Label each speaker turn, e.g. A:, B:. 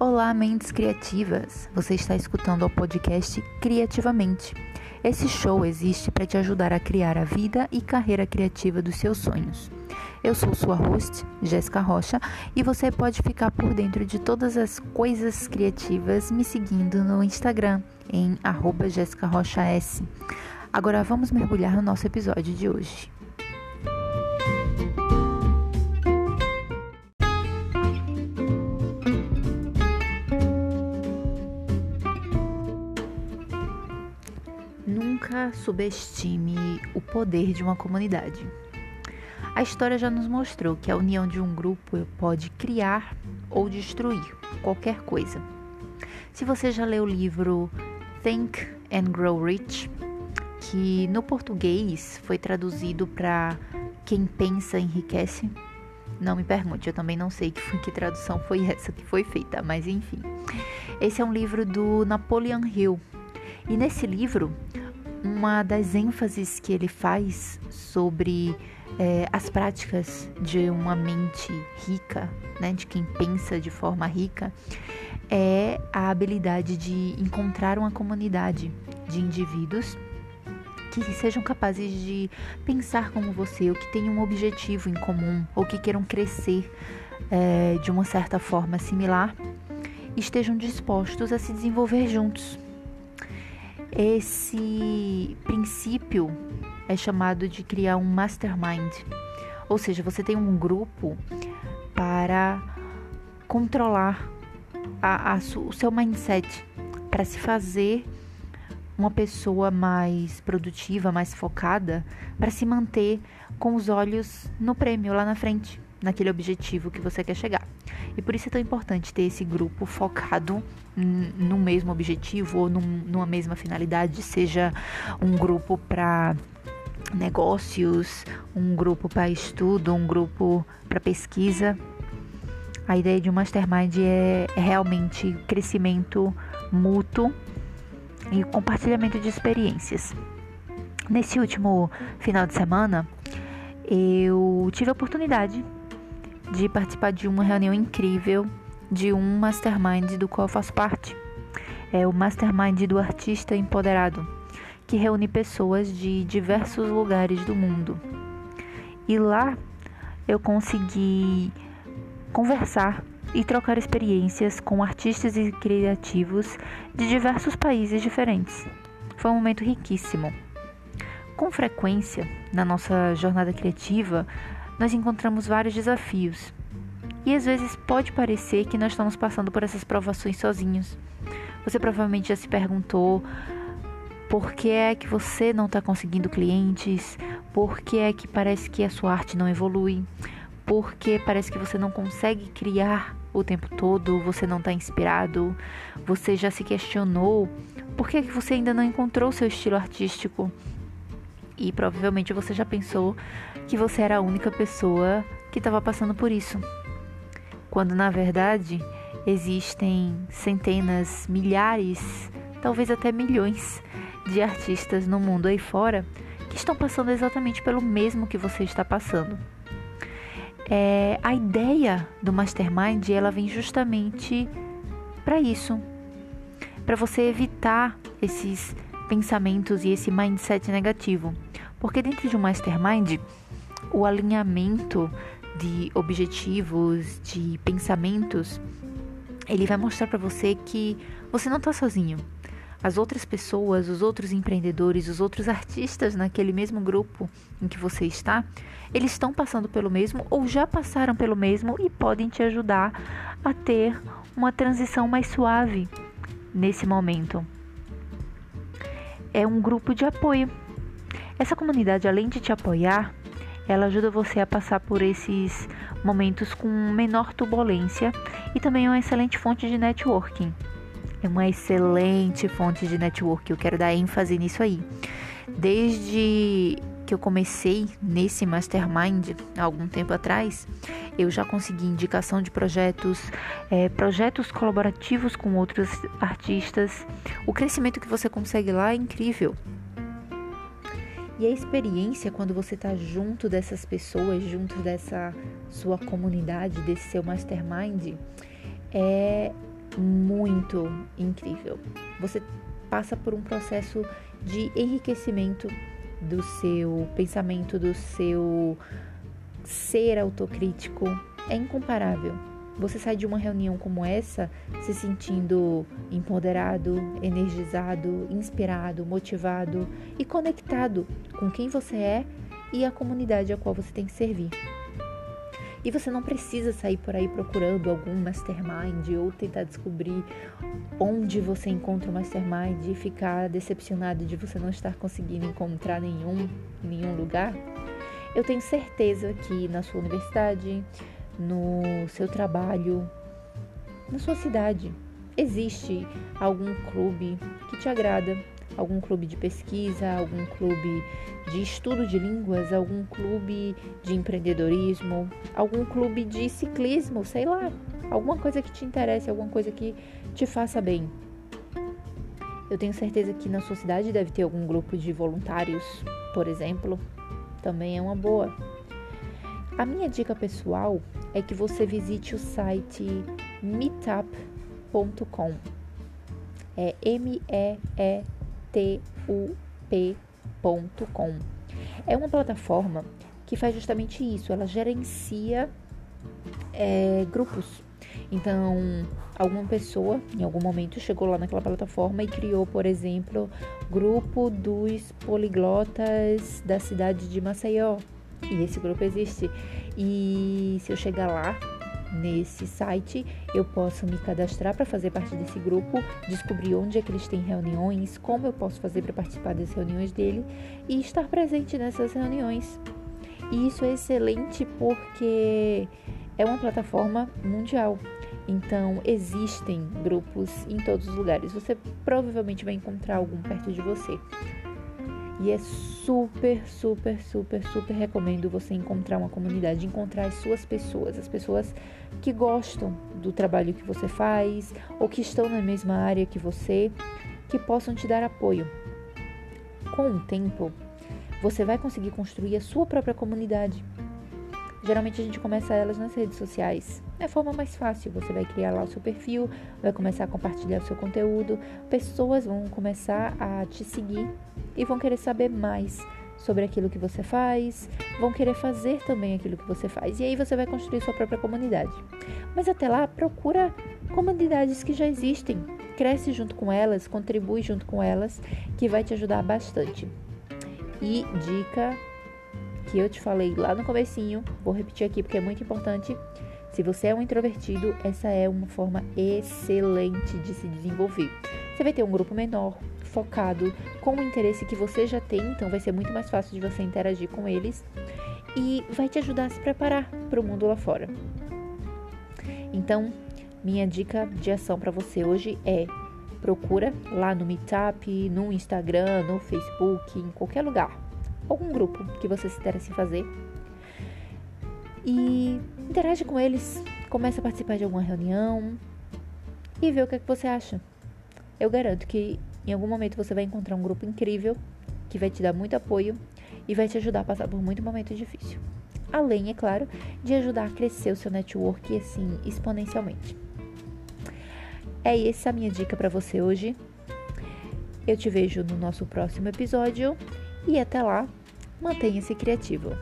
A: Olá, mentes criativas! Você está escutando o podcast Criativamente. Esse show existe para te ajudar a criar a vida e carreira criativa dos seus sonhos. Eu sou sua host, Jéssica Rocha, e você pode ficar por dentro de todas as coisas criativas me seguindo no Instagram em @jessicarrochas. Agora vamos mergulhar no nosso episódio de hoje. Nunca subestime o poder de uma comunidade. A história já nos mostrou que a união de um grupo pode criar ou destruir qualquer coisa. Se você já leu o livro Think and Grow Rich, que no português foi traduzido para Quem Pensa Enriquece, não me pergunte, eu também não sei que, que tradução foi essa que foi feita, mas enfim. Esse é um livro do Napoleon Hill. E nesse livro, uma das ênfases que ele faz sobre é, as práticas de uma mente rica, né, de quem pensa de forma rica, é a habilidade de encontrar uma comunidade de indivíduos que sejam capazes de pensar como você, ou que tenham um objetivo em comum, ou que queiram crescer é, de uma certa forma similar, estejam dispostos a se desenvolver juntos. Esse princípio é chamado de criar um mastermind, ou seja, você tem um grupo para controlar a, a, o seu mindset, para se fazer uma pessoa mais produtiva, mais focada, para se manter com os olhos no prêmio lá na frente, naquele objetivo que você quer chegar. E por isso é tão importante ter esse grupo focado no mesmo objetivo ou num, numa mesma finalidade, seja um grupo para negócios, um grupo para estudo, um grupo para pesquisa. A ideia de um mastermind é, é realmente crescimento mútuo e compartilhamento de experiências. Nesse último final de semana, eu tive a oportunidade de participar de uma reunião incrível de um mastermind do qual eu faço parte. É o Mastermind do Artista Empoderado, que reúne pessoas de diversos lugares do mundo. E lá eu consegui conversar e trocar experiências com artistas e criativos de diversos países diferentes. Foi um momento riquíssimo. Com frequência, na nossa jornada criativa, nós encontramos vários desafios. E às vezes pode parecer que nós estamos passando por essas provações sozinhos. Você provavelmente já se perguntou por que é que você não está conseguindo clientes, por que é que parece que a sua arte não evolui, por que parece que você não consegue criar o tempo todo, você não está inspirado, você já se questionou por que, é que você ainda não encontrou seu estilo artístico. E provavelmente você já pensou que você era a única pessoa que estava passando por isso. Quando na verdade existem centenas, milhares, talvez até milhões de artistas no mundo aí fora que estão passando exatamente pelo mesmo que você está passando. É, a ideia do mastermind ela vem justamente para isso, para você evitar esses pensamentos e esse mindset negativo, porque dentro de um mastermind o alinhamento de objetivos, de pensamentos, ele vai mostrar para você que você não está sozinho. As outras pessoas, os outros empreendedores, os outros artistas naquele mesmo grupo em que você está, eles estão passando pelo mesmo ou já passaram pelo mesmo e podem te ajudar a ter uma transição mais suave nesse momento. É um grupo de apoio. Essa comunidade, além de te apoiar, ela ajuda você a passar por esses momentos com menor turbulência e também é uma excelente fonte de networking. É uma excelente fonte de networking, eu quero dar ênfase nisso aí. Desde que eu comecei nesse mastermind há algum tempo atrás, eu já consegui indicação de projetos, é, projetos colaborativos com outros artistas. O crescimento que você consegue lá é incrível. E a experiência quando você está junto dessas pessoas, junto dessa sua comunidade, desse seu mastermind, é muito incrível. Você passa por um processo de enriquecimento do seu pensamento, do seu ser autocrítico. É incomparável. Você sai de uma reunião como essa se sentindo empoderado, energizado, inspirado, motivado e conectado com quem você é e a comunidade a qual você tem que servir. E você não precisa sair por aí procurando algum mastermind ou tentar descobrir onde você encontra o mastermind e ficar decepcionado de você não estar conseguindo encontrar nenhum em nenhum lugar. Eu tenho certeza que na sua universidade, no seu trabalho, na sua cidade, existe algum clube que te agrada, algum clube de pesquisa, algum clube de estudo de línguas, algum clube de empreendedorismo, algum clube de ciclismo, sei lá, alguma coisa que te interesse, alguma coisa que te faça bem. Eu tenho certeza que na sua cidade deve ter algum grupo de voluntários, por exemplo, também é uma boa. A minha dica pessoal é que você visite o site meetup.com. É M E E T U P.com. É uma plataforma que faz justamente isso, ela gerencia é, grupos. Então, alguma pessoa em algum momento chegou lá naquela plataforma e criou, por exemplo, grupo dos poliglotas da cidade de Maceió. E esse grupo existe. E se eu chegar lá nesse site, eu posso me cadastrar para fazer parte desse grupo, descobrir onde é que eles têm reuniões, como eu posso fazer para participar das reuniões dele e estar presente nessas reuniões. E isso é excelente porque é uma plataforma mundial. Então, existem grupos em todos os lugares. Você provavelmente vai encontrar algum perto de você. E é super, super, super, super recomendo você encontrar uma comunidade, encontrar as suas pessoas, as pessoas que gostam do trabalho que você faz ou que estão na mesma área que você, que possam te dar apoio. Com o tempo, você vai conseguir construir a sua própria comunidade. Geralmente a gente começa elas nas redes sociais. É a forma mais fácil. Você vai criar lá o seu perfil, vai começar a compartilhar o seu conteúdo, pessoas vão começar a te seguir e vão querer saber mais sobre aquilo que você faz, vão querer fazer também aquilo que você faz. E aí você vai construir sua própria comunidade. Mas até lá, procura comunidades que já existem. Cresce junto com elas, contribui junto com elas, que vai te ajudar bastante. E dica que eu te falei lá no comecinho, vou repetir aqui porque é muito importante. Se você é um introvertido, essa é uma forma excelente de se desenvolver. Você vai ter um grupo menor, focado, com o interesse que você já tem, então vai ser muito mais fácil de você interagir com eles e vai te ajudar a se preparar para o mundo lá fora. Então, minha dica de ação para você hoje é procura lá no Meetup, no Instagram, no Facebook, em qualquer lugar algum grupo que você se interesse em fazer. E interage com eles, comece a participar de alguma reunião e vê o que, é que você acha. Eu garanto que em algum momento você vai encontrar um grupo incrível que vai te dar muito apoio e vai te ajudar a passar por muito momento difícil. Além, é claro, de ajudar a crescer o seu network assim exponencialmente. É essa a minha dica para você hoje. Eu te vejo no nosso próximo episódio e até lá, mantenha-se criativo.